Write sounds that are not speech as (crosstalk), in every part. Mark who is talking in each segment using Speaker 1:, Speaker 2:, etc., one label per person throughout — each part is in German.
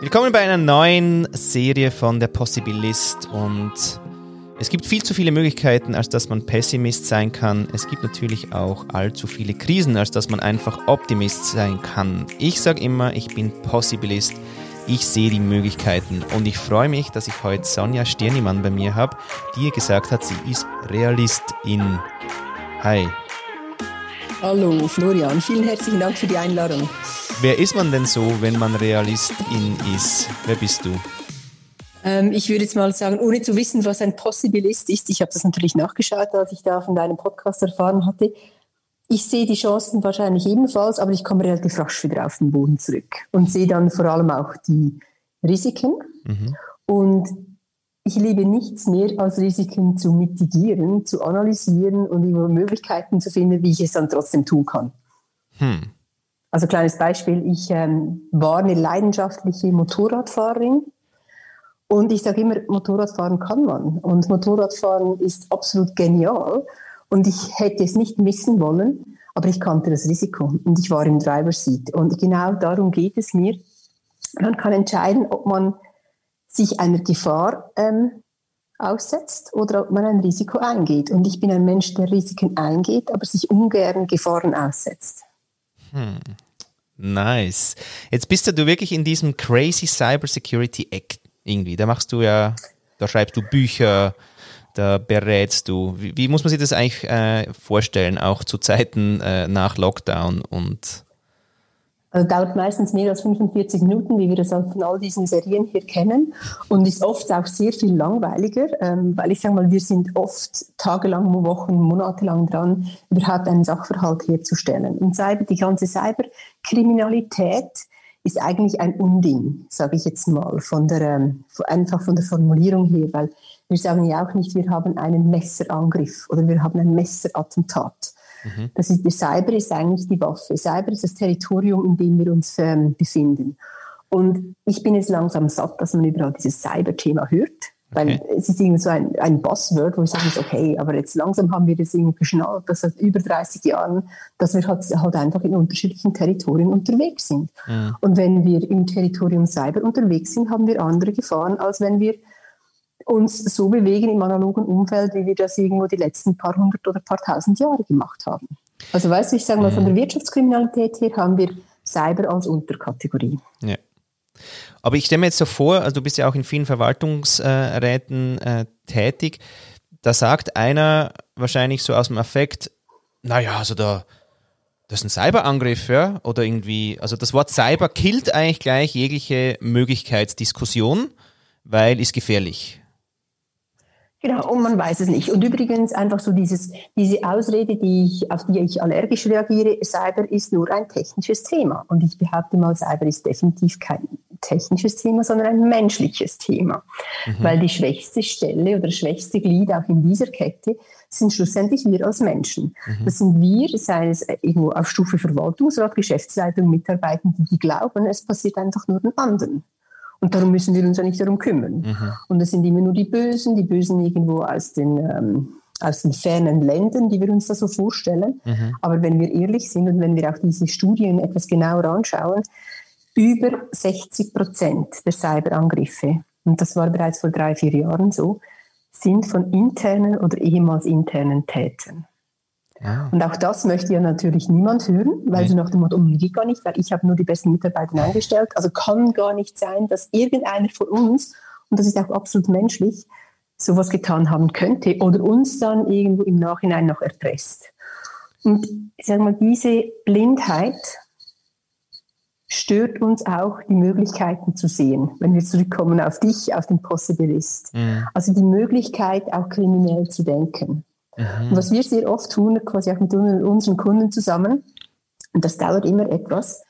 Speaker 1: Willkommen bei einer neuen Serie von der Possibilist und es gibt viel zu viele Möglichkeiten, als dass man Pessimist sein kann. Es gibt natürlich auch allzu viele Krisen, als dass man einfach Optimist sein kann. Ich sage immer, ich bin Possibilist. Ich sehe die Möglichkeiten und ich freue mich, dass ich heute Sonja Stirnimann bei mir habe, die gesagt hat, sie ist Realistin. Hi.
Speaker 2: Hallo Florian, vielen herzlichen Dank für die Einladung.
Speaker 1: Wer ist man denn so, wenn man Realistin ist? Wer bist du?
Speaker 2: Ähm, ich würde jetzt mal sagen, ohne zu wissen, was ein Possibilist ist, ich habe das natürlich nachgeschaut, als ich da von deinem Podcast erfahren hatte. Ich sehe die Chancen wahrscheinlich ebenfalls, aber ich komme relativ rasch wieder auf den Boden zurück und sehe dann vor allem auch die Risiken. Mhm. Und ich liebe nichts mehr, als Risiken zu mitigieren, zu analysieren und Möglichkeiten zu finden, wie ich es dann trotzdem tun kann. Hm. Also kleines Beispiel, ich ähm, war eine leidenschaftliche Motorradfahrerin und ich sage immer, Motorradfahren kann man und Motorradfahren ist absolut genial und ich hätte es nicht missen wollen, aber ich kannte das Risiko und ich war im Driver Seat und genau darum geht es mir. Man kann entscheiden, ob man sich einer Gefahr ähm, aussetzt oder ob man ein Risiko eingeht. Und ich bin ein Mensch, der Risiken eingeht, aber sich ungern Gefahren aussetzt.
Speaker 1: Hm. Nice. Jetzt bist du wirklich in diesem crazy Cybersecurity Act irgendwie. Da machst du ja, da schreibst du Bücher, da berätst du. Wie, wie muss man sich das eigentlich äh, vorstellen, auch zu Zeiten äh, nach Lockdown und
Speaker 2: also dauert meistens mehr als 45 Minuten, wie wir das von all diesen Serien hier kennen und ist oft auch sehr viel langweiliger, ähm, weil ich sage mal, wir sind oft tagelang, Wochen, monatelang dran, überhaupt einen Sachverhalt herzustellen. Und Cyber, die ganze Cyberkriminalität ist eigentlich ein Unding, sage ich jetzt mal, von der, ähm, einfach von der Formulierung her, weil wir sagen ja auch nicht, wir haben einen Messerangriff oder wir haben ein Messerattentat Mhm. Das ist, die Cyber ist eigentlich die Waffe. Cyber ist das Territorium, in dem wir uns ähm, befinden. Und ich bin jetzt langsam satt, dass man überall dieses Cyber-Thema hört. Weil okay. es ist irgendwie so ein, ein Buzzword, wo ich sage, okay, aber jetzt langsam haben wir das irgendwie geschnallt, dass seit über 30 Jahren, dass wir halt, halt einfach in unterschiedlichen Territorien unterwegs sind. Ja. Und wenn wir im Territorium Cyber unterwegs sind, haben wir andere Gefahren, als wenn wir uns so bewegen im analogen Umfeld, wie wir das irgendwo die letzten paar hundert oder paar tausend Jahre gemacht haben. Also weißt du, ich sage mal, von der mhm. Wirtschaftskriminalität her haben wir Cyber als Unterkategorie.
Speaker 1: Ja. Aber ich stelle mir jetzt so vor, also du bist ja auch in vielen Verwaltungsräten äh, tätig, da sagt einer wahrscheinlich so aus dem Affekt, naja, also da, das ist ein Cyberangriff, ja, oder irgendwie, also das Wort Cyber killt eigentlich gleich jegliche Möglichkeitsdiskussion, weil ist gefährlich.
Speaker 2: Genau, und man weiß es nicht. Und übrigens einfach so dieses, diese Ausrede, die ich, auf die ich allergisch reagiere, Cyber ist nur ein technisches Thema. Und ich behaupte mal, Cyber ist definitiv kein technisches Thema, sondern ein menschliches Thema. Mhm. Weil die schwächste Stelle oder das schwächste Glied auch in dieser Kette sind schlussendlich wir als Menschen. Mhm. Das sind wir, sei es irgendwo auf Stufe Verwaltungsrat, Geschäftsleitung, Mitarbeitende, die glauben, es passiert einfach nur den anderen. Und darum müssen wir uns ja nicht darum kümmern. Mhm. Und das sind immer nur die Bösen, die Bösen irgendwo aus den, ähm, aus den fernen Ländern, die wir uns da so vorstellen. Mhm. Aber wenn wir ehrlich sind und wenn wir auch diese Studien etwas genauer anschauen, über 60 Prozent der Cyberangriffe, und das war bereits vor drei, vier Jahren so, sind von internen oder ehemals internen Tätern. Ja. Und auch das möchte ja natürlich niemand hören, weil nee. sie nach dem Motto, um, geht gar nicht, weil ich habe nur die besten Mitarbeiter eingestellt. Also kann gar nicht sein, dass irgendeiner von uns, und das ist auch absolut menschlich, sowas getan haben könnte oder uns dann irgendwo im Nachhinein noch erpresst. Und ich sage mal, diese Blindheit stört uns auch, die Möglichkeiten zu sehen, wenn wir zurückkommen auf dich, auf den Possibilist. Mhm. Also die Möglichkeit, auch kriminell zu denken. Mhm. Und was wir sehr oft tun, quasi auch mit unseren Kunden zusammen, und das dauert immer etwas,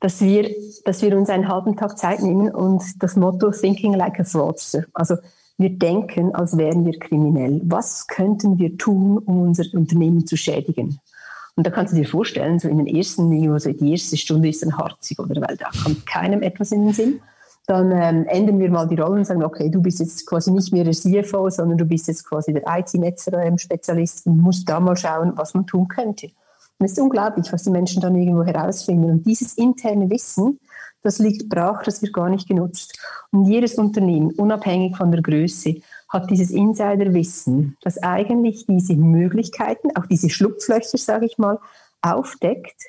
Speaker 2: dass wir, dass wir uns einen halben Tag Zeit nehmen und das Motto Thinking like a Fraudster, also wir denken, als wären wir kriminell. Was könnten wir tun, um unser Unternehmen zu schädigen? Und da kannst du dir vorstellen, so in den ersten, also die erste Stunde ist dann harzig, oder? Weil da kommt keinem etwas in den Sinn dann ähm, ändern wir mal die Rollen und sagen, okay, du bist jetzt quasi nicht mehr der CFO, sondern du bist jetzt quasi der IT-Netz-Spezialist und musst da mal schauen, was man tun könnte. Und es ist unglaublich, was die Menschen dann irgendwo herausfinden. Und dieses interne Wissen, das liegt brach, das wird gar nicht genutzt. Und jedes Unternehmen, unabhängig von der Größe, hat dieses Insiderwissen, das eigentlich diese Möglichkeiten, auch diese Schlupflöcher, sage ich mal, aufdeckt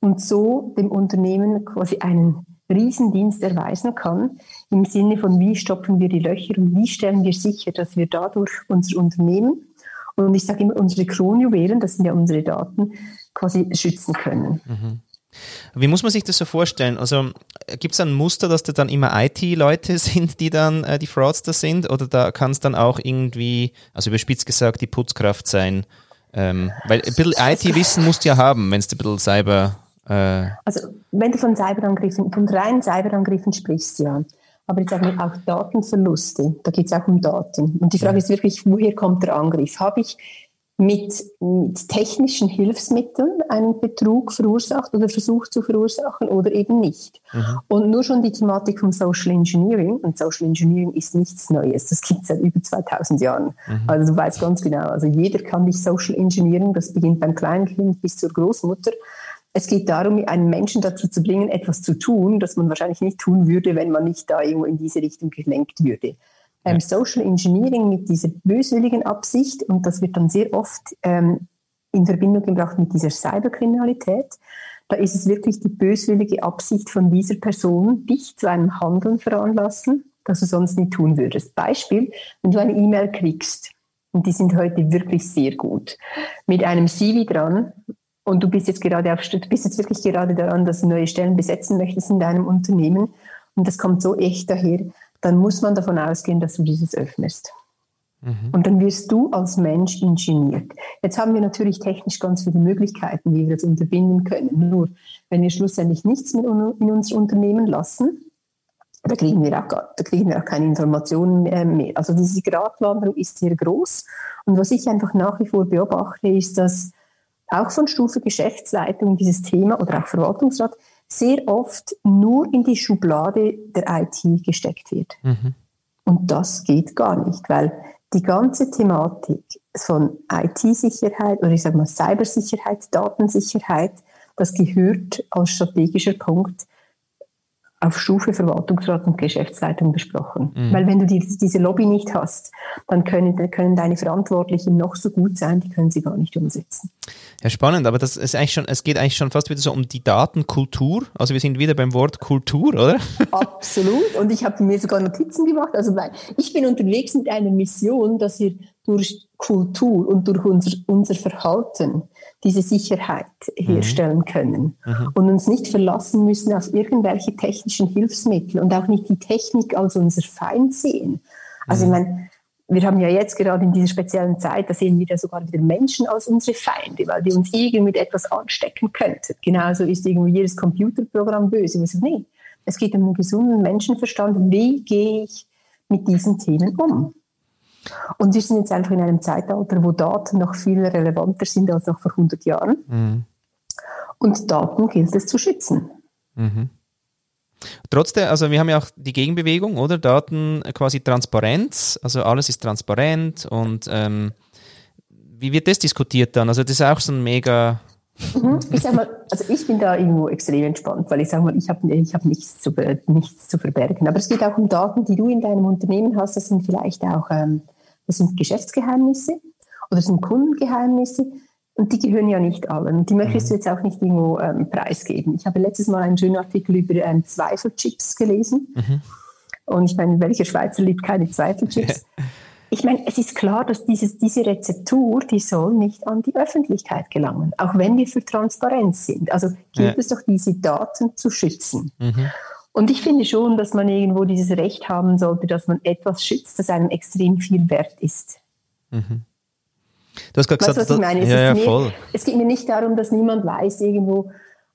Speaker 2: und so dem Unternehmen quasi einen Riesendienst erweisen kann, im Sinne von, wie stopfen wir die Löcher und wie stellen wir sicher, dass wir dadurch unser Unternehmen und ich sage immer unsere Kronjuwelen, das sind ja unsere Daten, quasi schützen können. Mhm.
Speaker 1: Wie muss man sich das so vorstellen? Also gibt es ein Muster, dass da dann immer IT-Leute (laughs) sind, die dann äh, die Fraudster sind? Oder da kann es dann auch irgendwie, also überspitzt gesagt, die Putzkraft sein? Ähm, weil ein bisschen IT-Wissen musst du ja haben, wenn es ein bisschen Cyber
Speaker 2: äh also wenn du von Cyberangriffen, von reinen Cyberangriffen sprichst, ja. Aber ich sage auch Datenverluste, da geht es auch um Daten. Und die Frage ist wirklich, woher kommt der Angriff? Habe ich mit, mit, technischen Hilfsmitteln einen Betrug verursacht oder versucht zu verursachen oder eben nicht. Mhm. Und nur schon die Thematik vom Social Engineering, und Social Engineering ist nichts Neues, das gibt es seit über 2000 Jahren. Mhm. Also du weißt ganz genau, also jeder kann dich Social Engineering, das beginnt beim kleinen Kind bis zur Großmutter. Es geht darum, einen Menschen dazu zu bringen, etwas zu tun, das man wahrscheinlich nicht tun würde, wenn man nicht da irgendwo in diese Richtung gelenkt würde. Ähm, Social Engineering mit dieser böswilligen Absicht, und das wird dann sehr oft ähm, in Verbindung gebracht mit dieser Cyberkriminalität, da ist es wirklich die böswillige Absicht von dieser Person, dich zu einem Handeln veranlassen, das du sonst nicht tun würdest. Beispiel, wenn du eine E-Mail kriegst, und die sind heute wirklich sehr gut, mit einem CV dran, und du bist jetzt gerade auf, du bist jetzt wirklich gerade daran, dass du neue Stellen besetzen möchtest in deinem Unternehmen und das kommt so echt daher, dann muss man davon ausgehen, dass du dieses öffnest. Mhm. Und dann wirst du als Mensch ingeniert. Jetzt haben wir natürlich technisch ganz viele Möglichkeiten, wie wir das unterbinden können. Nur, wenn wir schlussendlich nichts mehr in unser Unternehmen lassen, da kriegen wir auch, da kriegen wir auch keine Informationen mehr. Also diese Gratwanderung ist sehr groß. Und was ich einfach nach wie vor beobachte, ist, dass auch von Stufe Geschäftsleitung dieses Thema oder auch Verwaltungsrat sehr oft nur in die Schublade der IT gesteckt wird. Mhm. Und das geht gar nicht, weil die ganze Thematik von IT-Sicherheit oder ich sage mal Cybersicherheit, Datensicherheit, das gehört als strategischer Punkt auf Stufe Verwaltungsrat und Geschäftsleitung besprochen. Mhm. Weil wenn du die, diese Lobby nicht hast, dann können, können deine Verantwortlichen noch so gut sein, die können sie gar nicht umsetzen.
Speaker 1: Ja, spannend, aber das ist eigentlich schon, es geht eigentlich schon fast wieder so um die Datenkultur. Also wir sind wieder beim Wort Kultur, oder? (laughs)
Speaker 2: Absolut. Und ich habe mir sogar Notizen gemacht. Also ich bin unterwegs mit einer Mission, dass wir durch Kultur und durch unser, unser Verhalten diese Sicherheit mhm. herstellen können mhm. und uns nicht verlassen müssen auf irgendwelche technischen Hilfsmittel und auch nicht die Technik als unser Feind sehen. Also mhm. ich meine, wir haben ja jetzt gerade in dieser speziellen Zeit, da sehen wir ja sogar wieder Menschen als unsere Feinde, weil die uns irgendwie mit etwas anstecken könnten. Genauso ist irgendwie jedes Computerprogramm böse. Wir sagen, nee, es geht um einen gesunden Menschenverstand. Wie gehe ich mit diesen Themen um? Und wir sind jetzt einfach in einem Zeitalter, wo Daten noch viel relevanter sind als noch vor 100 Jahren. Mhm. Und Daten gilt es zu schützen. Mhm.
Speaker 1: Trotzdem, also wir haben ja auch die Gegenbewegung, oder? Daten quasi Transparenz, also alles ist transparent und ähm, wie wird das diskutiert dann? Also das ist auch so ein mega.
Speaker 2: Mhm. Ich sag mal, also ich bin da irgendwo extrem entspannt, weil ich sage mal, ich habe ich hab nichts, zu, nichts zu verbergen. Aber es geht auch um Daten, die du in deinem Unternehmen hast. Das sind vielleicht auch ähm, das sind Geschäftsgeheimnisse oder das sind Kundengeheimnisse. Und die gehören ja nicht allen. Die möchtest du mhm. jetzt auch nicht irgendwo ähm, preisgeben. Ich habe letztes Mal einen schönen Artikel über ähm, Zweifelchips gelesen. Mhm. Und ich meine, welcher Schweizer liebt keine Zweifelchips? (laughs) ich meine, es ist klar, dass dieses, diese Rezeptur, die soll nicht an die Öffentlichkeit gelangen, auch wenn wir für Transparenz sind. Also gilt ja. es doch, diese Daten zu schützen. Mhm. Und ich finde schon, dass man irgendwo dieses Recht haben sollte, dass man etwas schützt, das einem extrem viel wert ist. Mhm.
Speaker 1: Du hast gerade gesagt,
Speaker 2: weißt, was ich meine? Es, ja, ja, mir, es, geht mir nicht darum, dass niemand weiß irgendwo,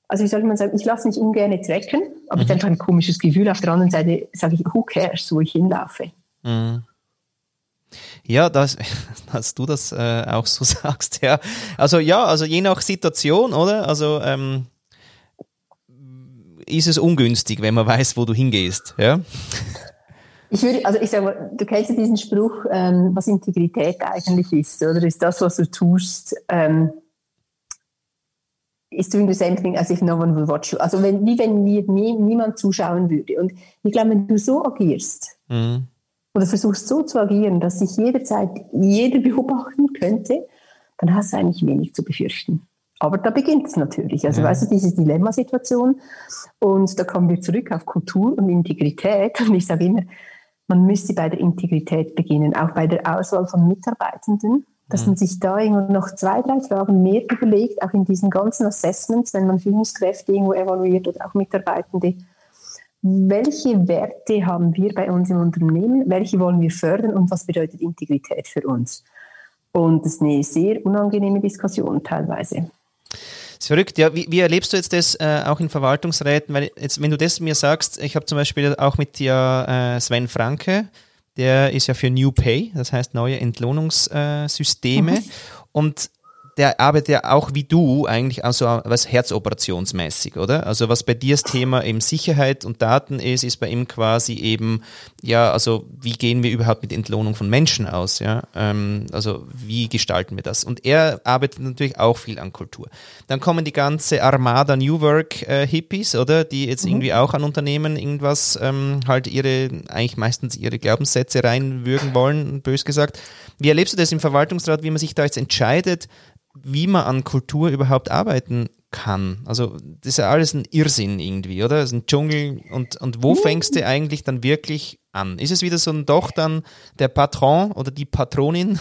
Speaker 2: also wie soll man sagen, ich lasse mich ungern tracken, aber mhm. es ist einfach ein komisches Gefühl. Auf der anderen Seite sage ich, who cares, wo ich hinlaufe. Mhm.
Speaker 1: Ja, das, (laughs) dass du das äh, auch so (laughs) sagst, ja. Also ja, also je nach Situation, oder? Also ähm, ist es ungünstig, wenn man weiß, wo du hingehst. Ja?
Speaker 2: Ich würde, also ich sage du kennst ja diesen Spruch, ähm, was Integrität eigentlich ist, oder ist das, was du tust, ähm, is doing the same thing as if no one will watch you. Also wenn, wie wenn nie, nie, niemand zuschauen würde. Und ich glaube, wenn du so agierst mhm. oder versuchst so zu agieren, dass sich jederzeit jeder beobachten könnte, dann hast du eigentlich wenig zu befürchten. Aber da beginnt es natürlich. Also, ja. weißt du, diese Dilemmasituation. Und da kommen wir zurück auf Kultur und Integrität. Und ich sage immer, man müsste bei der Integrität beginnen, auch bei der Auswahl von Mitarbeitenden, dass man sich da irgendwo noch zwei, drei Fragen mehr überlegt, auch in diesen ganzen Assessments, wenn man Führungskräfte irgendwo evaluiert oder auch Mitarbeitende. Welche Werte haben wir bei uns im Unternehmen? Welche wollen wir fördern und was bedeutet Integrität für uns? Und das ist eine sehr unangenehme Diskussion teilweise.
Speaker 1: Das ist verrückt, ja. Wie, wie erlebst du jetzt das äh, auch in Verwaltungsräten? Weil jetzt, wenn du das mir sagst, ich habe zum Beispiel auch mit dir äh, Sven Franke, der ist ja für New Pay, das heißt neue Entlohnungssysteme. Mhm. Und der arbeitet ja auch wie du eigentlich also was herzoperationsmäßig, oder? Also was bei dir das Thema eben Sicherheit und Daten ist, ist bei ihm quasi eben, ja, also wie gehen wir überhaupt mit Entlohnung von Menschen aus, ja? Ähm, also wie gestalten wir das? Und er arbeitet natürlich auch viel an Kultur. Dann kommen die ganze Armada New Work äh, Hippies, oder? Die jetzt mhm. irgendwie auch an Unternehmen irgendwas ähm, halt ihre, eigentlich meistens ihre Glaubenssätze reinwürgen wollen, bös gesagt. Wie erlebst du das im Verwaltungsrat, wie man sich da jetzt entscheidet, wie man an Kultur überhaupt arbeiten kann. Also das ist ja alles ein Irrsinn irgendwie, oder? Das ist ein Dschungel und, und wo fängst du eigentlich dann wirklich an? Ist es wieder so ein doch dann der Patron oder die Patronin,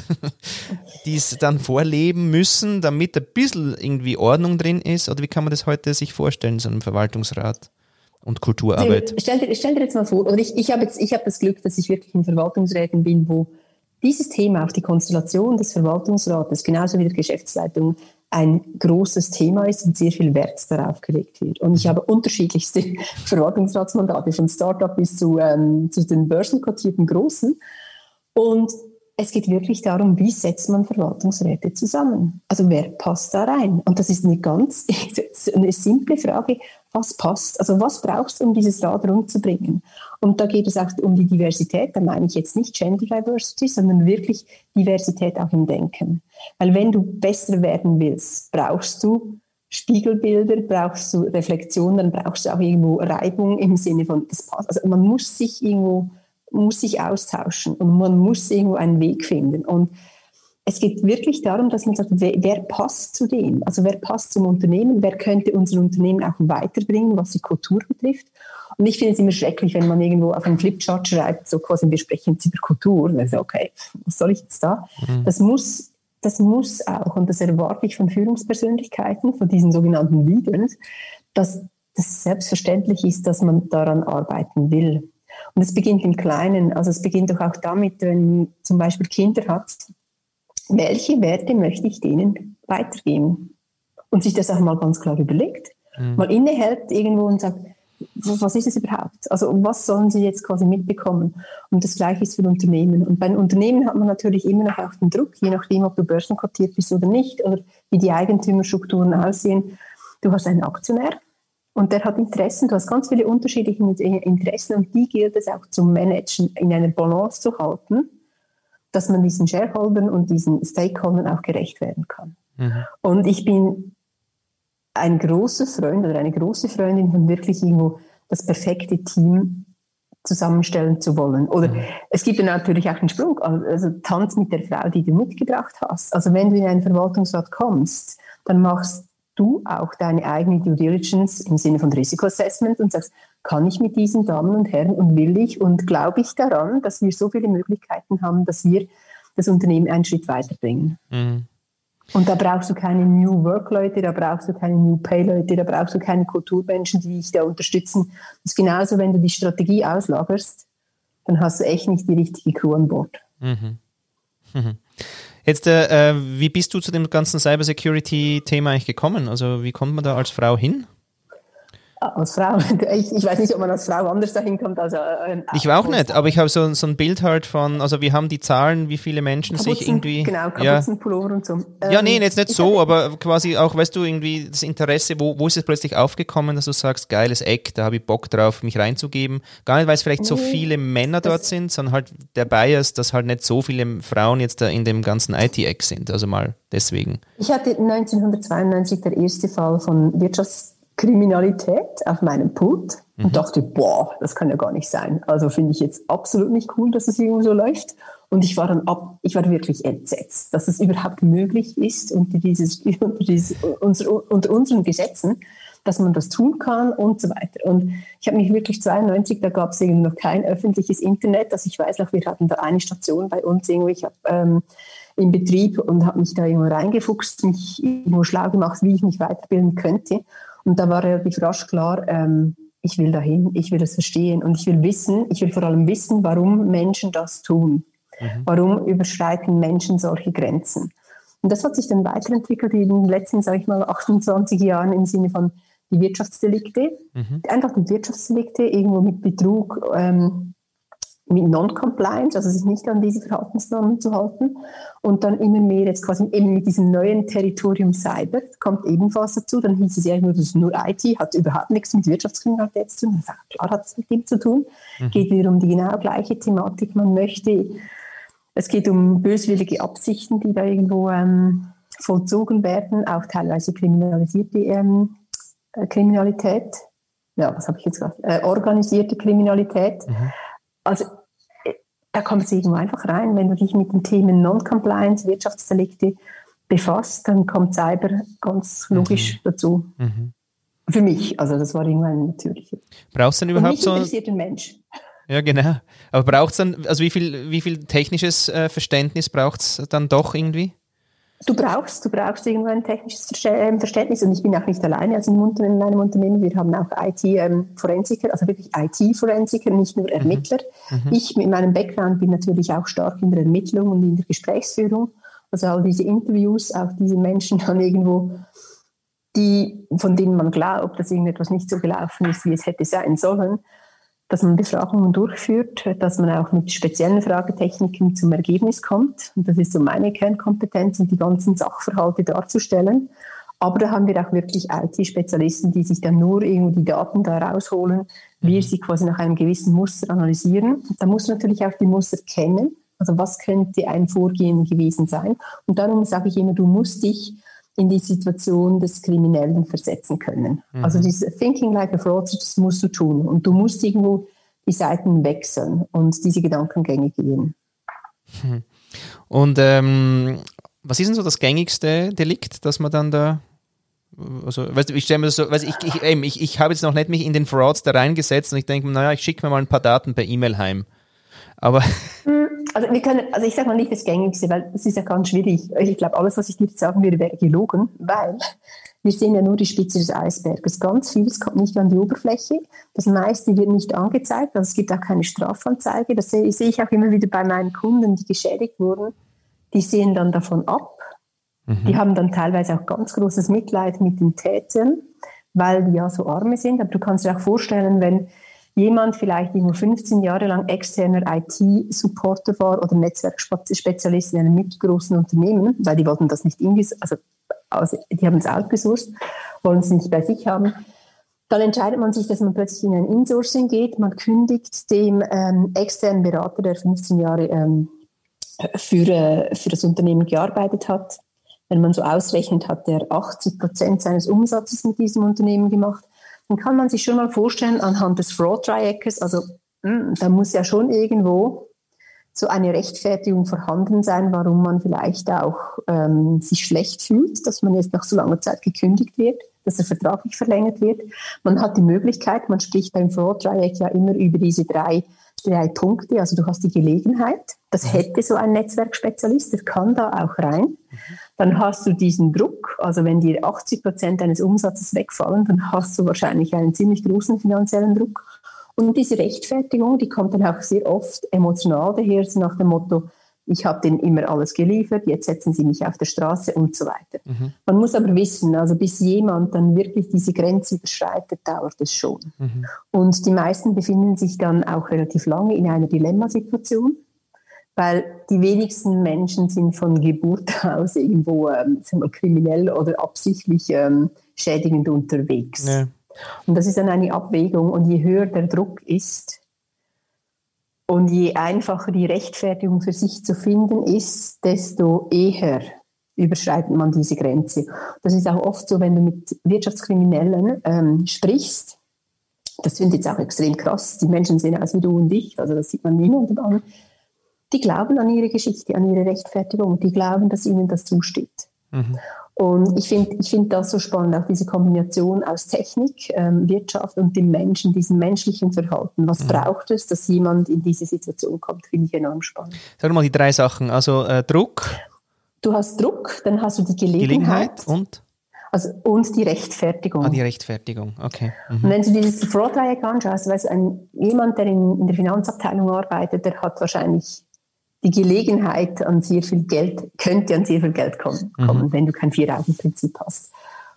Speaker 1: (laughs) die es dann vorleben müssen, damit ein bisschen irgendwie Ordnung drin ist? Oder wie kann man das heute sich vorstellen, so einem Verwaltungsrat? Und Kulturarbeit.
Speaker 2: Stell dir, stell dir jetzt mal vor, oder ich, ich habe jetzt, ich habe das Glück, dass ich wirklich in Verwaltungsräten bin, wo dieses Thema, auch die Konstellation des Verwaltungsrates, genauso wie der Geschäftsleitung, ein großes Thema ist und sehr viel Wert darauf gelegt wird. Und ich habe unterschiedlichste (laughs) Verwaltungsratsmandate, von Startup bis zu, ähm, zu den börsenkotierten Großen. Und es geht wirklich darum, wie setzt man Verwaltungsräte zusammen? Also wer passt da rein? Und das ist eine ganz (laughs) eine simple Frage, was passt? Also was brauchst du, um dieses Rad rumzubringen? Und da geht es auch um die Diversität. Da meine ich jetzt nicht Gender Diversity, sondern wirklich Diversität auch im Denken. Weil wenn du besser werden willst, brauchst du Spiegelbilder, brauchst du Reflexion, dann brauchst du auch irgendwo Reibung im Sinne von, das passt. Also man muss sich irgendwo muss sich austauschen und man muss irgendwo einen Weg finden. Und es geht wirklich darum, dass man sagt, wer, wer, passt zu dem? Also wer passt zum Unternehmen? Wer könnte unser Unternehmen auch weiterbringen, was die Kultur betrifft? Und ich finde es immer schrecklich, wenn man irgendwo auf einem Flipchart schreibt, so quasi, wir sprechen jetzt über Kultur. Und ich so, okay, was soll ich jetzt da? Mhm. Das muss, das muss auch, und das erwarte ich von Führungspersönlichkeiten, von diesen sogenannten Leaders, dass das selbstverständlich ist, dass man daran arbeiten will. Und es beginnt im Kleinen. Also es beginnt doch auch damit, wenn man zum Beispiel Kinder hat, welche Werte möchte ich denen weitergeben? Und sich das auch mal ganz klar überlegt, mhm. mal innehält irgendwo und sagt, was ist es überhaupt? Also was sollen sie jetzt quasi mitbekommen? Und das Gleiche ist für Unternehmen. Und bei den Unternehmen hat man natürlich immer noch auch den Druck, je nachdem, ob du börsenkotiert bist oder nicht, oder wie die Eigentümerstrukturen aussehen. Du hast einen Aktionär, und der hat Interessen, du hast ganz viele unterschiedliche Interessen und die gilt es auch zu managen, in einer Balance zu halten, dass man diesen Shareholdern und diesen Stakeholdern auch gerecht werden kann. Mhm. Und ich bin ein großer Freund oder eine große Freundin von wirklich irgendwo das perfekte Team zusammenstellen zu wollen. Oder mhm. es gibt ja natürlich auch einen Sprung, also tanz mit der Frau, die du mitgebracht hast. Also wenn du in einen Verwaltungsrat kommst, dann machst du auch deine eigene Due Diligence im Sinne von Risikoassessment und sagst, kann ich mit diesen Damen und Herren und will ich und glaube ich daran, dass wir so viele Möglichkeiten haben, dass wir das Unternehmen einen Schritt weiterbringen. Mhm. Und da brauchst du keine New Work-Leute, da brauchst du keine New Pay-Leute, da brauchst du keine Kulturmenschen, die dich da unterstützen. Das ist genauso, wenn du die Strategie auslagerst, dann hast du echt nicht die richtige Crew an Bord. Mhm. (laughs)
Speaker 1: Mhm. Jetzt, äh, wie bist du zu dem ganzen Cybersecurity-Thema eigentlich gekommen? Also wie kommt man da als Frau hin?
Speaker 2: Als Frau. (laughs) Ich, ich, weiß nicht, ob man als Frau anders dahin kommt. Also,
Speaker 1: äh, ich war auch nicht, aber ich habe so, so ein Bild halt von, also wir haben die Zahlen, wie viele Menschen
Speaker 2: Kapuzen,
Speaker 1: sich irgendwie.
Speaker 2: Genau, Kapuzenpullover ja. und so.
Speaker 1: Ähm, ja, nee, ähm, jetzt nicht so, aber quasi auch, weißt du, irgendwie das Interesse, wo, wo ist es plötzlich aufgekommen, dass du sagst, geiles Eck, da habe ich Bock drauf, mich reinzugeben. Gar nicht, weil es vielleicht nee, so viele Männer dort sind, sondern halt der Bias, dass halt nicht so viele Frauen jetzt da in dem ganzen IT-Eck sind. Also mal deswegen.
Speaker 2: Ich hatte 1992 der erste Fall von Wirtschafts Kriminalität auf meinem Pult mhm. und dachte, boah, das kann ja gar nicht sein. Also finde ich jetzt absolut nicht cool, dass es irgendwo so läuft. Und ich war dann ab, ich war wirklich entsetzt, dass es überhaupt möglich ist unter, dieses, (laughs) unter, dieses, unser, unter unseren Gesetzen, dass man das tun kann und so weiter. Und ich habe mich wirklich 92, da gab es irgendwie noch kein öffentliches Internet, dass ich weiß noch, wir hatten da eine Station bei uns irgendwie, ich habe ähm, im Betrieb und habe mich da irgendwo reingefuchst, mich irgendwo schlau gemacht, wie ich mich weiterbilden könnte. Und da war relativ rasch klar, ähm, ich will dahin, ich will das verstehen und ich will wissen, ich will vor allem wissen, warum Menschen das tun. Mhm. Warum überschreiten Menschen solche Grenzen? Und das hat sich dann weiterentwickelt in den letzten, sage ich mal, (laughs) 28 Jahren im Sinne von die Wirtschaftsdelikte. Mhm. Einfach die Wirtschaftsdelikte irgendwo mit Betrug, ähm, mit Non-Compliance, also sich nicht an diese Verhaltensnormen zu halten. Und dann immer mehr jetzt quasi eben mit diesem neuen Territorium Cyber kommt ebenfalls dazu. Dann hieß es ja immer, das ist nur IT, hat überhaupt nichts mit Wirtschaftskriminalität zu tun. Ich sage, klar hat es mit dem zu tun. Mhm. Geht wieder um die genau gleiche Thematik. Man möchte, es geht um böswillige Absichten, die da irgendwo ähm, vollzogen werden, auch teilweise kriminalisierte ähm, äh, Kriminalität. Ja, was habe ich jetzt gesagt? Äh, organisierte Kriminalität. Mhm. Also da kommst du irgendwo einfach rein. Wenn du dich mit den Themen Non-Compliance, Wirtschaftsdelikte befasst, dann kommt Cyber ganz logisch mhm. dazu. Mhm. Für mich, also das war irgendwann natürlich.
Speaker 1: Brauchst du denn überhaupt
Speaker 2: so? interessiert den Mensch.
Speaker 1: Ja, genau. Aber braucht es dann, also wie viel, wie viel technisches äh, Verständnis braucht es dann doch irgendwie?
Speaker 2: Du brauchst, du brauchst irgendwo ein technisches ähm, Verständnis und ich bin auch nicht alleine also in meinem Unternehmen. Wir haben auch IT-Forensiker, also wirklich IT-Forensiker, nicht nur Ermittler. Mhm. mhm. Ich mit meinem Background bin natürlich auch stark in der Ermittlung und in der Gesprächsführung. Also all diese Interviews, auch diese Menschen (laughs) dann irgendwo, die, von denen man glaubt, dass irgendetwas nicht so gelaufen ist, wie es hätte sein sollen dass man Befragungen durchführt, dass man auch mit speziellen Fragetechniken zum Ergebnis kommt. Und das ist so meine Kernkompetenz, um die ganzen Sachverhalte darzustellen. Aber da haben wir auch wirklich IT-Spezialisten, die sich dann nur irgendwo die Daten da rausholen, wir mhm. sie quasi nach einem gewissen Muster analysieren. Da muss man natürlich auch die Muster kennen. Also was könnte ein Vorgehen gewesen sein? Und darum sage ich immer, du musst dich in die Situation des Kriminellen versetzen können. Mhm. Also dieses Thinking like a fraudster, das musst du tun. Und du musst irgendwo die Seiten wechseln und diese Gedankengänge gehen.
Speaker 1: Mhm. Und ähm, was ist denn so das gängigste Delikt, dass man dann da also, weißt du, ich stelle mir das so, weißt, ich, ich, ich, ich habe jetzt noch nicht mich in den Frauds da reingesetzt und ich denke, naja, ich schicke mir mal ein paar Daten per E-Mail heim. Aber.
Speaker 2: Also wir können, also ich sage mal nicht das Gängigste, weil das ist ja ganz schwierig. Ich glaube, alles, was ich dir jetzt sagen würde, wäre gelogen, weil wir sehen ja nur die Spitze des Eisberges. Ganz vieles kommt nicht an die Oberfläche. Das meiste wird nicht angezeigt. Also es gibt auch keine Strafanzeige. Das sehe, sehe ich auch immer wieder bei meinen Kunden, die geschädigt wurden. Die sehen dann davon ab. Mhm. Die haben dann teilweise auch ganz großes Mitleid mit den Tätern, weil die ja so arme sind. Aber du kannst dir auch vorstellen, wenn jemand vielleicht nur 15 Jahre lang externer IT-Supporter war oder Netzwerkspezialist in einem mittelgroßen Unternehmen, weil die wollten das nicht also, also die haben es outgesourced, wollen es nicht bei sich haben. Dann entscheidet man sich, dass man plötzlich in ein Insourcing geht. Man kündigt dem ähm, externen Berater, der 15 Jahre ähm, für, äh, für das Unternehmen gearbeitet hat. Wenn man so ausrechnet, hat er 80 Prozent seines Umsatzes mit diesem Unternehmen gemacht dann kann man sich schon mal vorstellen, anhand des Fraud-Dreieckes, also mh, hm, da muss ja schon irgendwo so eine Rechtfertigung vorhanden sein, warum man vielleicht auch ähm, sich schlecht fühlt, dass man jetzt nach so langer Zeit gekündigt wird, dass der Vertrag nicht verlängert wird. Man hat die Möglichkeit, man spricht beim Fraud-Dreieck ja immer über diese drei, drei Punkte, also du hast die Gelegenheit, das mhm. hätte so ein Netzwerkspezialist, der kann da auch rein. Mhm dann hast du diesen Druck. Also wenn dir 80 Prozent deines Umsatzes wegfallen, dann hast du wahrscheinlich einen ziemlich großen finanziellen Druck. Und diese Rechtfertigung, die kommt dann auch sehr oft emotional daher, so nach dem Motto, ich habe denen immer alles geliefert, jetzt setzen sie mich auf der Straße und so weiter. Mhm. Man muss aber wissen, also bis jemand dann wirklich diese Grenze überschreitet, dauert es schon. Mhm. Und die meisten befinden sich dann auch relativ lange in einer Dilemmasituation, weil die wenigsten Menschen sind von Geburt (laughs) aus irgendwo ähm, kriminell oder absichtlich ähm, schädigend unterwegs. Ja. Und das ist dann eine Abwägung und je höher der Druck ist, und je einfacher die Rechtfertigung für sich zu finden ist, desto eher überschreitet man diese Grenze. Das ist auch oft so, wenn du mit Wirtschaftskriminellen ähm, sprichst. Das finde ich jetzt auch extrem krass. Die Menschen sehen aus wie du und ich, also das sieht man niemandem an. Die glauben an ihre Geschichte, an ihre Rechtfertigung. Die glauben, dass ihnen das zusteht. Mhm. Und ich finde ich find das so spannend, auch diese Kombination aus Technik, ähm, Wirtschaft und dem Menschen, diesem menschlichen Verhalten. Was mhm. braucht es, dass jemand in diese Situation kommt, finde ich enorm spannend.
Speaker 1: Sag mal die drei Sachen. Also äh, Druck.
Speaker 2: Du hast Druck, dann hast du die Gelegenheit.
Speaker 1: Gelegenheit und?
Speaker 2: Also, und die Rechtfertigung.
Speaker 1: Ah, die Rechtfertigung, okay.
Speaker 2: Mhm. Und wenn du dieses Fraud-Dreieck anschaust, weißt du, ein, jemand, der in, in der Finanzabteilung arbeitet, der hat wahrscheinlich die Gelegenheit an sehr viel Geld, könnte an sehr viel Geld kommen, mhm. wenn du kein Vier-Augen-Prinzip hast.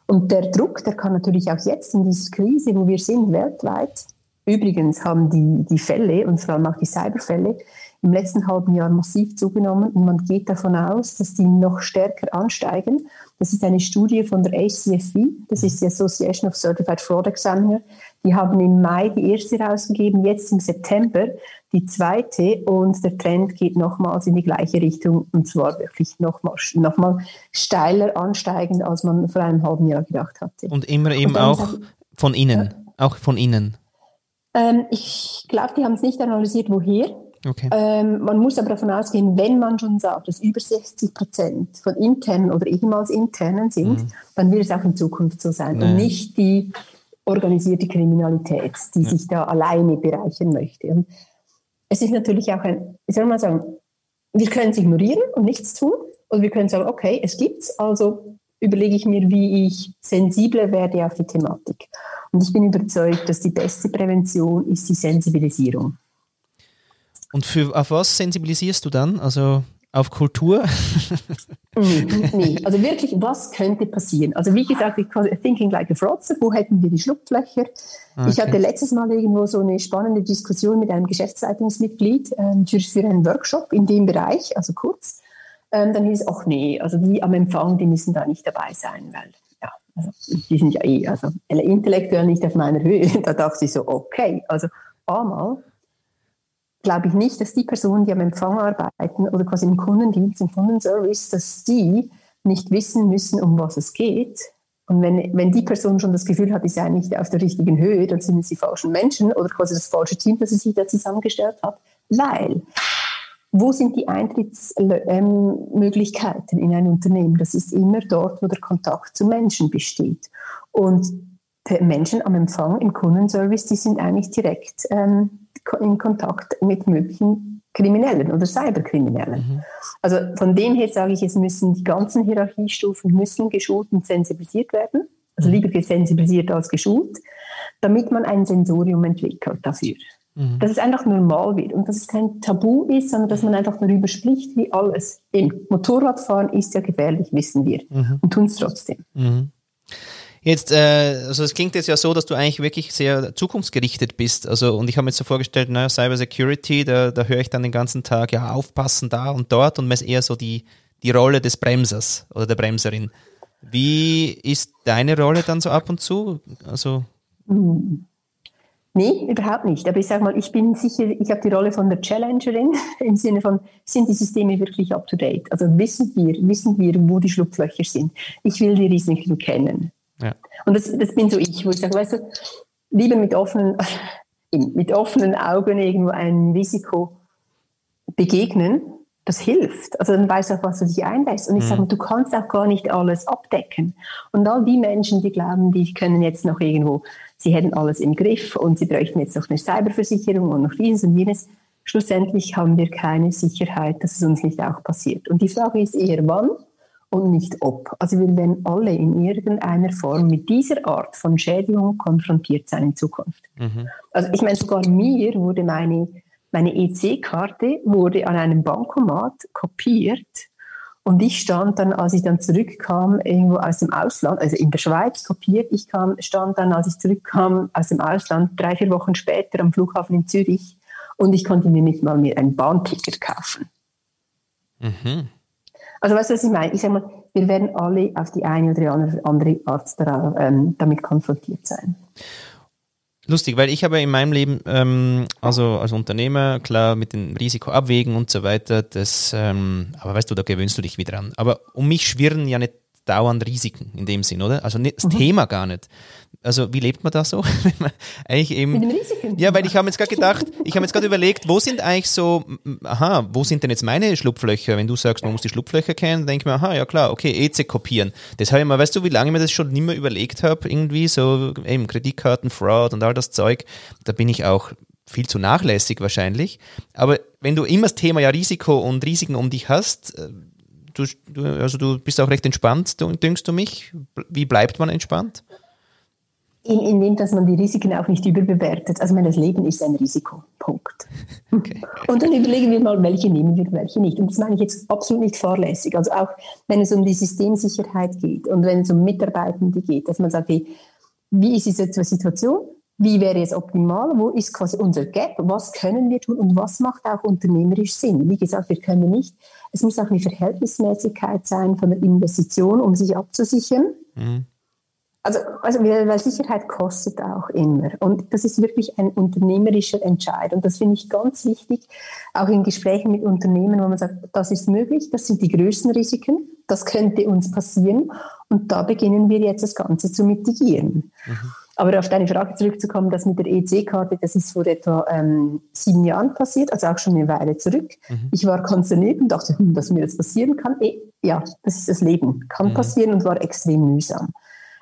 Speaker 2: Und der Druck, der kann natürlich auch jetzt in dieser Krise, wo wir sind, weltweit, übrigens haben die, die Fälle, und vor allem auch die Cyberfälle, im letzten halben Jahr massiv zugenommen und man geht davon aus, dass die noch stärker ansteigen. Das ist eine Studie von der ACFE, das ist die Association of Certified Fraud Examiner. Die haben im Mai die erste rausgegeben, jetzt im September die zweite und der Trend geht nochmals in die gleiche Richtung und zwar wirklich nochmal noch mal steiler ansteigend, als man vor einem halben Jahr gedacht hatte.
Speaker 1: Und immer eben auch sagen, von innen, ja. auch von innen.
Speaker 2: Ähm, ich glaube, die haben es nicht analysiert, woher. Okay. Ähm, man muss aber davon ausgehen, wenn man schon sagt, dass über 60 Prozent von internen oder ehemals internen sind, mhm. dann wird es auch in Zukunft so sein nee. und nicht die organisierte Kriminalität, die ja. sich da alleine bereichern möchte. Und es ist natürlich auch ein, wie soll man sagen, wir können es ignorieren und nichts tun. Oder wir können sagen, okay, es gibt's, also überlege ich mir, wie ich sensibler werde auf die Thematik. Und ich bin überzeugt, dass die beste Prävention ist die Sensibilisierung.
Speaker 1: Und für, auf was sensibilisierst du dann? Also auf Kultur? (laughs)
Speaker 2: nee, nee, also wirklich, was könnte passieren? Also wie gesagt, thinking like a frotzer, wo hätten wir die Schlupflöcher? Okay. Ich hatte letztes Mal irgendwo so eine spannende Diskussion mit einem Geschäftsleitungsmitglied ähm, für, für einen Workshop in dem Bereich, also kurz. Ähm, dann hieß es, ach nee, also die am Empfang, die müssen da nicht dabei sein, weil ja, also die sind ja eh, also intellektuell nicht auf meiner Höhe. (laughs) Da dachte ich so, okay, also einmal glaube ich nicht, dass die Personen, die am Empfang arbeiten oder quasi im Kundendienst, im Kundenservice, dass die nicht wissen müssen, um was es geht. Und wenn, wenn die Person schon das Gefühl hat, die sei nicht auf der richtigen Höhe, dann sind es die falschen Menschen oder quasi das falsche Team, das sie sich da zusammengestellt hat. Weil, wo sind die Eintrittsmöglichkeiten in ein Unternehmen? Das ist immer dort, wo der Kontakt zu Menschen besteht. Und Menschen am Empfang im Kundenservice, die sind eigentlich direkt ähm, in Kontakt mit möglichen Kriminellen oder Cyberkriminellen. Mhm. Also von dem her sage ich, es müssen die ganzen Hierarchiestufen müssen geschult und sensibilisiert werden. Also mhm. lieber gesensibilisiert als geschult, damit man ein Sensorium entwickelt dafür. Mhm. Dass es einfach normal wird und dass es kein Tabu ist, sondern dass man einfach darüber spricht, wie alles. Im Motorradfahren ist ja gefährlich, wissen wir, mhm. und tun es trotzdem.
Speaker 1: Jetzt, äh, also es klingt jetzt ja so, dass du eigentlich wirklich sehr zukunftsgerichtet bist. Also, und ich habe mir jetzt so vorgestellt, naja, Cyber Security, da, da höre ich dann den ganzen Tag, ja, aufpassen da und dort und eher so die, die Rolle des Bremsers oder der Bremserin. Wie ist deine Rolle dann so ab und zu? Also.
Speaker 2: Nee, überhaupt nicht. Aber ich sage mal, ich bin sicher, ich habe die Rolle von der Challengerin (laughs) im Sinne von, sind die Systeme wirklich up to date? Also wissen wir, wissen wir, wo die Schlupflöcher sind? Ich will die Risiken kennen. Ja. Und das, das bin so ich, wo ich sage, weißt du, lieber mit offenen, (laughs) mit offenen Augen irgendwo ein Risiko begegnen, das hilft. Also dann weißt du, auf was du dich einlässt. Und ich mhm. sage, du kannst auch gar nicht alles abdecken. Und all die Menschen, die glauben, die können jetzt noch irgendwo, sie hätten alles im Griff und sie bräuchten jetzt noch eine Cyberversicherung und noch dieses und jenes. Schlussendlich haben wir keine Sicherheit, dass es uns nicht auch passiert. Und die Frage ist eher, wann und nicht ob. Also wir werden alle in irgendeiner Form mit dieser Art von Schädigung konfrontiert sein in Zukunft. Mhm. Also ich meine, sogar mir wurde meine meine EC-Karte wurde an einem Bankomat kopiert und ich stand dann, als ich dann zurückkam, irgendwo aus dem Ausland, also in der Schweiz kopiert, ich kam, stand dann, als ich zurückkam aus dem Ausland, drei, vier Wochen später am Flughafen in Zürich und ich konnte mir nicht mal mehr ein Bahnticket kaufen. Mhm. Also weißt du, was ich meine? Ich sage mal, wir werden alle auf die eine oder andere Art ähm, damit konfrontiert sein.
Speaker 1: Lustig, weil ich habe in meinem Leben, ähm, also als Unternehmer, klar mit dem Risiko abwägen und so weiter, das, ähm, aber weißt du, da gewöhnst du dich wieder an. Aber um mich schwirren ja nicht dauernd Risiken in dem Sinn, oder? Also das mhm. Thema gar nicht. Also wie lebt man da so? (laughs) eigentlich eben, Mit dem Risiken. Ja, weil ich habe jetzt gerade gedacht, ich habe jetzt gerade überlegt, wo sind eigentlich so, aha, wo sind denn jetzt meine Schlupflöcher? Wenn du sagst, man muss die Schlupflöcher kennen, denke ich mir, aha, ja klar, okay, EC kopieren. Das habe ich mal, weißt du, wie lange ich mir das schon nicht mehr überlegt habe, irgendwie so eben Kreditkarten, Fraud und all das Zeug. Da bin ich auch viel zu nachlässig wahrscheinlich. Aber wenn du immer das Thema ja Risiko und Risiken um dich hast, äh, du, du, also du bist auch recht entspannt, dünkst du mich? Wie bleibt man entspannt?
Speaker 2: In, indem, dass man die Risiken auch nicht überbewertet. Also mein, Leben ist ein Risiko. Punkt. Okay. Und dann überlegen wir mal, welche nehmen wir, welche nicht. Und das meine ich jetzt absolut nicht fahrlässig. Also auch wenn es um die Systemsicherheit geht und wenn es um Mitarbeitende geht, dass man sagt, wie ist diese Situation? Wie wäre es optimal? Wo ist quasi unser Gap? Was können wir tun und was macht auch unternehmerisch Sinn? Wie gesagt, wir können nicht, es muss auch eine Verhältnismäßigkeit sein von der Investition, um sich abzusichern. Mhm. Also, also weil Sicherheit kostet auch immer. Und das ist wirklich ein unternehmerischer Entscheid. Und das finde ich ganz wichtig, auch in Gesprächen mit Unternehmen, wo man sagt, das ist möglich, das sind die größten Risiken, das könnte uns passieren. Und da beginnen wir jetzt das Ganze zu mitigieren. Mhm. Aber auf deine Frage zurückzukommen, das mit der EC-Karte, das ist vor etwa ähm, sieben Jahren passiert, also auch schon eine Weile zurück. Mhm. Ich war konsterniert und dachte, hm, dass mir das passieren kann. E ja, das ist das Leben, kann mhm. passieren und war extrem mühsam.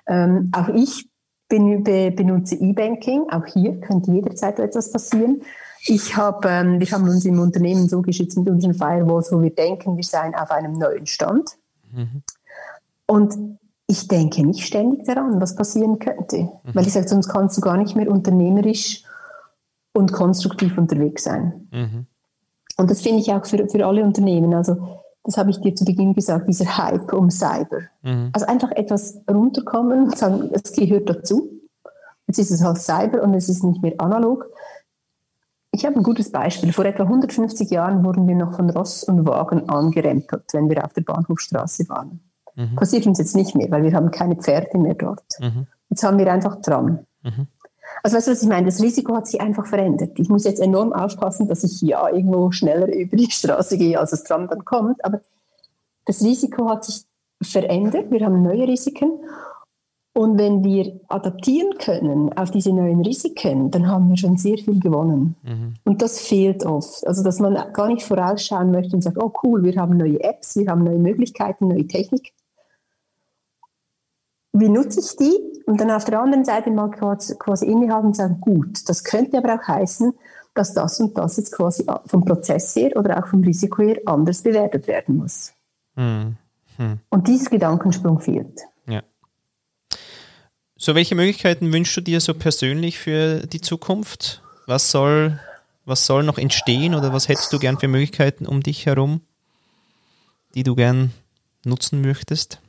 Speaker 2: Ähm, auch ich bin, be, benutze E-Banking. Auch hier könnte jederzeit etwas passieren. Ich hab, ähm, wir haben uns im Unternehmen so geschützt mit unseren Firewalls, wo wir denken, wir seien auf einem neuen Stand. Mhm. Und ich denke nicht ständig daran, was passieren könnte. Mhm. Weil ich sage, sonst kannst du gar nicht mehr unternehmerisch und konstruktiv unterwegs sein. Mhm. Und das finde ich auch für, für alle Unternehmen. Also das habe ich dir zu Beginn gesagt, dieser Hype um Cyber. Mhm. Also einfach etwas runterkommen und sagen, es gehört dazu. Jetzt ist es halt Cyber und es ist nicht mehr analog. Ich habe ein gutes Beispiel. Vor etwa 150 Jahren wurden wir noch von Ross und Wagen angerempelt, wenn wir auf der Bahnhofstraße waren. Mhm. Passiert uns jetzt nicht mehr, weil wir haben keine Pferde mehr dort. Mhm. Jetzt haben wir einfach Tram. Mhm. Also weißt du, was ich meine? Das Risiko hat sich einfach verändert. Ich muss jetzt enorm aufpassen, dass ich ja irgendwo schneller (laughs) über die Straße gehe, als das Tram dann kommt. Aber das Risiko hat sich verändert. Wir haben neue Risiken. Und wenn wir adaptieren können auf diese neuen Risiken, dann haben wir schon sehr viel gewonnen. Mhm. Und das fehlt oft. Also, dass man gar nicht vorausschauen möchte und sagt, oh cool, wir haben neue Apps, wir haben neue Möglichkeiten, neue Technik wie nutze ich die? Und dann auf der anderen Seite mal quasi, quasi innehalten und sagen, gut, das könnte aber auch heißen, dass das und das jetzt quasi vom Prozess her oder auch vom Risiko her anders bewertet werden muss. Hm. Hm. Und dieser Gedankensprung fehlt.
Speaker 1: Ja. So, welche Möglichkeiten wünschst du dir so persönlich für die Zukunft? Was soll, was soll noch entstehen oder was hättest du gern für Möglichkeiten um dich herum, die du gern nutzen möchtest?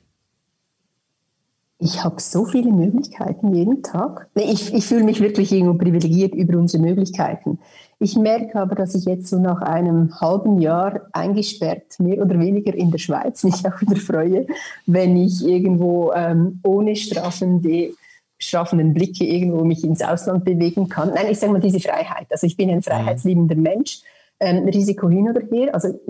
Speaker 2: Ich habe so viele Möglichkeiten jeden Tag. Ich, ich fühle mich wirklich irgendwo privilegiert über unsere Möglichkeiten. Ich merke aber, dass ich jetzt so nach einem halben Jahr eingesperrt, mehr oder weniger in der Schweiz, (laughs) mich auch wieder freue, wenn ich irgendwo ähm, ohne strafende, strafenden Blicke irgendwo mich ins Ausland bewegen kann. Nein, ich sage mal diese Freiheit. Also ich bin ein mhm. freiheitsliebender Mensch. Ähm, Risiko hin oder her. Also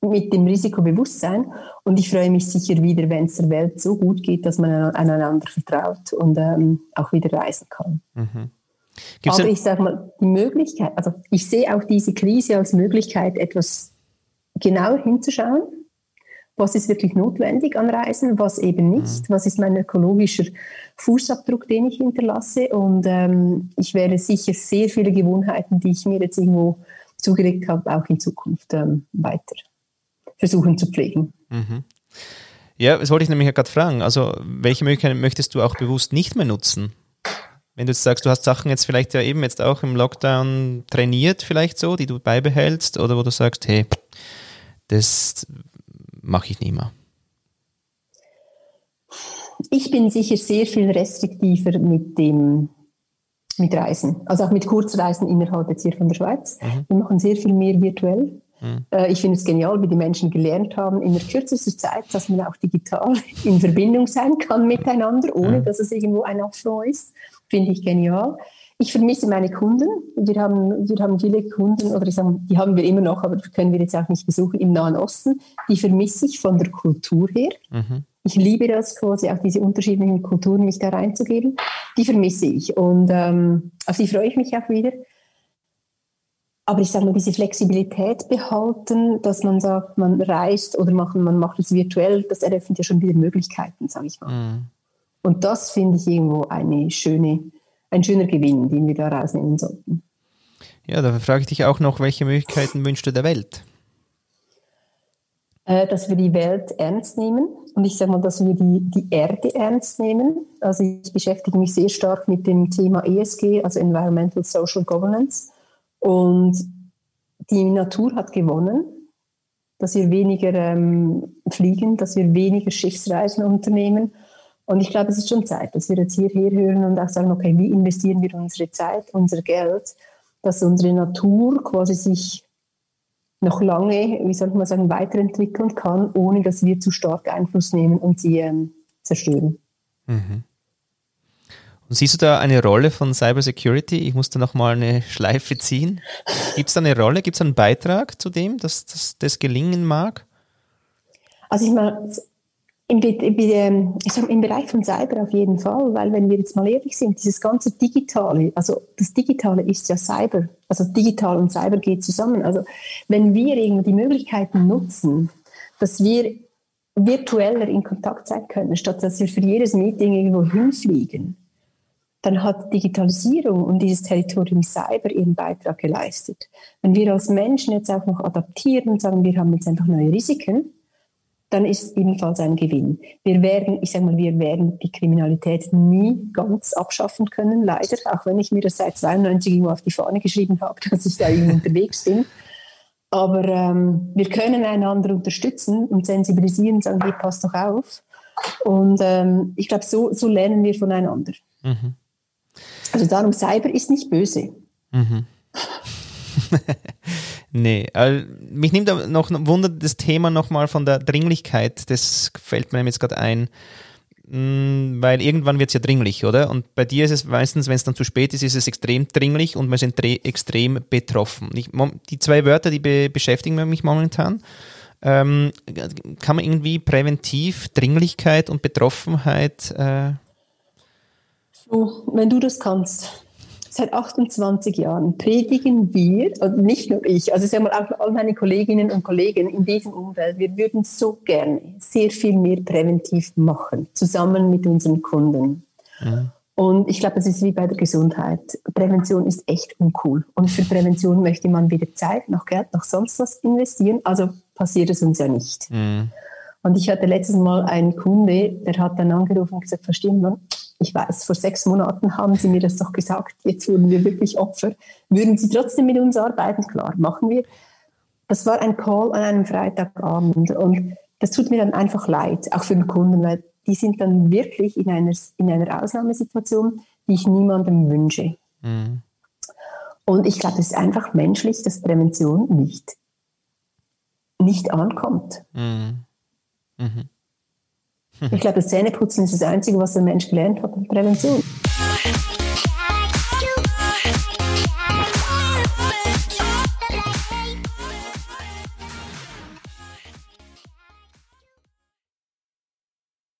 Speaker 2: mit dem Risikobewusstsein. Und ich freue mich sicher wieder, wenn es der Welt so gut geht, dass man aneinander vertraut und ähm, auch wieder reisen kann. Mhm. Aber ich sage mal, die Möglichkeit, also ich sehe auch diese Krise als Möglichkeit, etwas genau hinzuschauen. Was ist wirklich notwendig an Reisen, was eben nicht? Mhm. Was ist mein ökologischer Fußabdruck, den ich hinterlasse? Und ähm, ich werde sicher sehr viele Gewohnheiten, die ich mir jetzt irgendwo zugelegt habe, auch in Zukunft ähm, weiter versuchen zu pflegen. Mhm.
Speaker 1: Ja, das wollte ich nämlich gerade fragen. Also, welche Möglichkeiten möchtest du auch bewusst nicht mehr nutzen? Wenn du jetzt sagst, du hast Sachen jetzt vielleicht ja eben jetzt auch im Lockdown trainiert, vielleicht so, die du beibehältst, oder wo du sagst, hey, das mache ich nicht mehr.
Speaker 2: Ich bin sicher sehr viel restriktiver mit dem mit Reisen, also auch mit Kurzreisen innerhalb jetzt hier von der Schweiz. Mhm. Wir machen sehr viel mehr virtuell. Mhm. Äh, ich finde es genial, wie die Menschen gelernt haben in der kürzesten Zeit, dass man auch digital (laughs) in Verbindung sein kann miteinander, ohne mhm. dass es irgendwo ein Affront ist. Finde ich genial. Ich vermisse meine Kunden. Wir haben, wir haben viele Kunden, oder ich sage, die haben wir immer noch, aber können wir jetzt auch nicht besuchen, im Nahen Osten. Die vermisse ich von der Kultur her. Mhm. Ich liebe das quasi, auch diese unterschiedlichen Kulturen mich da reinzugeben. Die vermisse ich und ähm, auf die freue ich mich auch wieder. Aber ich sage mal, diese Flexibilität behalten, dass man sagt, man reist oder macht, man macht es virtuell, das eröffnet ja schon wieder Möglichkeiten, sage ich mal. Mhm. Und das finde ich irgendwo eine schöne, ein schöner Gewinn, den wir da rausnehmen sollten.
Speaker 1: Ja, da frage ich dich auch noch, welche Möglichkeiten wünschst du der Welt?
Speaker 2: Äh, dass wir die Welt ernst nehmen und ich sage mal, dass wir die, die Erde ernst nehmen. Also ich beschäftige mich sehr stark mit dem Thema ESG, also Environmental Social Governance. Und die Natur hat gewonnen, dass wir weniger ähm, fliegen, dass wir weniger Schiffsreisen unternehmen. Und ich glaube, es ist schon Zeit, dass wir jetzt hierher hören und auch sagen, okay, wie investieren wir unsere Zeit, unser Geld, dass unsere Natur quasi sich noch lange, wie soll man sagen, weiterentwickeln kann, ohne dass wir zu stark Einfluss nehmen und sie ähm, zerstören. Mhm.
Speaker 1: Und siehst du da eine Rolle von Cybersecurity? Ich muss da nochmal eine Schleife ziehen. Gibt es da eine Rolle? Gibt es einen Beitrag zu dem, dass, dass das gelingen mag?
Speaker 2: Also ich meine, im, ähm, ich sag, Im Bereich von Cyber auf jeden Fall, weil wenn wir jetzt mal ehrlich sind, dieses ganze Digitale, also das Digitale ist ja Cyber, also digital und Cyber geht zusammen. Also wenn wir irgendwie die Möglichkeiten nutzen, dass wir virtueller in Kontakt sein können, statt dass wir für jedes Meeting irgendwo hinfliegen, dann hat Digitalisierung und dieses Territorium Cyber ihren Beitrag geleistet. Wenn wir als Menschen jetzt auch noch adaptieren und sagen, wir haben jetzt einfach neue Risiken, dann ist ebenfalls ein Gewinn. Wir werden, ich sage mal, wir werden die Kriminalität nie ganz abschaffen können, leider, auch wenn ich mir das seit 92 irgendwo auf die Fahne geschrieben habe, (laughs) dass ich da irgendwie unterwegs bin. Aber ähm, wir können einander unterstützen und sensibilisieren, sagen, hier passt doch auf. Und ähm, ich glaube, so, so lernen wir voneinander. Mhm. Also darum, Cyber ist nicht böse. Mhm. (laughs)
Speaker 1: Nee, also mich nimmt aber noch Wunder das Thema nochmal von der Dringlichkeit. Das fällt mir jetzt gerade ein. Mm, weil irgendwann wird es ja dringlich, oder? Und bei dir ist es meistens, wenn es dann zu spät ist, ist es extrem dringlich und wir sind extrem betroffen. Ich, die zwei Wörter, die be beschäftigen mich momentan. Ähm, kann man irgendwie präventiv Dringlichkeit und Betroffenheit. Äh
Speaker 2: so, wenn du das kannst seit 28 Jahren predigen wir, und nicht nur ich, also sagen wir auch all meine Kolleginnen und Kollegen in diesem Umfeld, wir würden so gerne sehr viel mehr präventiv machen, zusammen mit unseren Kunden. Ja. Und ich glaube, es ist wie bei der Gesundheit. Prävention ist echt uncool. Und für Prävention möchte man weder Zeit noch Geld noch sonst was investieren. Also passiert es uns ja nicht. Mhm. Und ich hatte letztes Mal einen Kunde, der hat dann angerufen und gesagt, verstehen wir, ich weiß, vor sechs Monaten haben Sie mir das doch gesagt, jetzt wurden wir wirklich Opfer. Würden Sie trotzdem mit uns arbeiten? Klar, machen wir. Das war ein Call an einem Freitagabend und das tut mir dann einfach leid, auch für den Kunden, weil die sind dann wirklich in einer, in einer Ausnahmesituation, die ich niemandem wünsche. Mhm. Und ich glaube, es ist einfach menschlich, dass Prävention nicht, nicht ankommt. Mhm. Mhm. Ich glaube, das Zähneputzen ist das Einzige, was der Mensch gelernt hat, Prävention.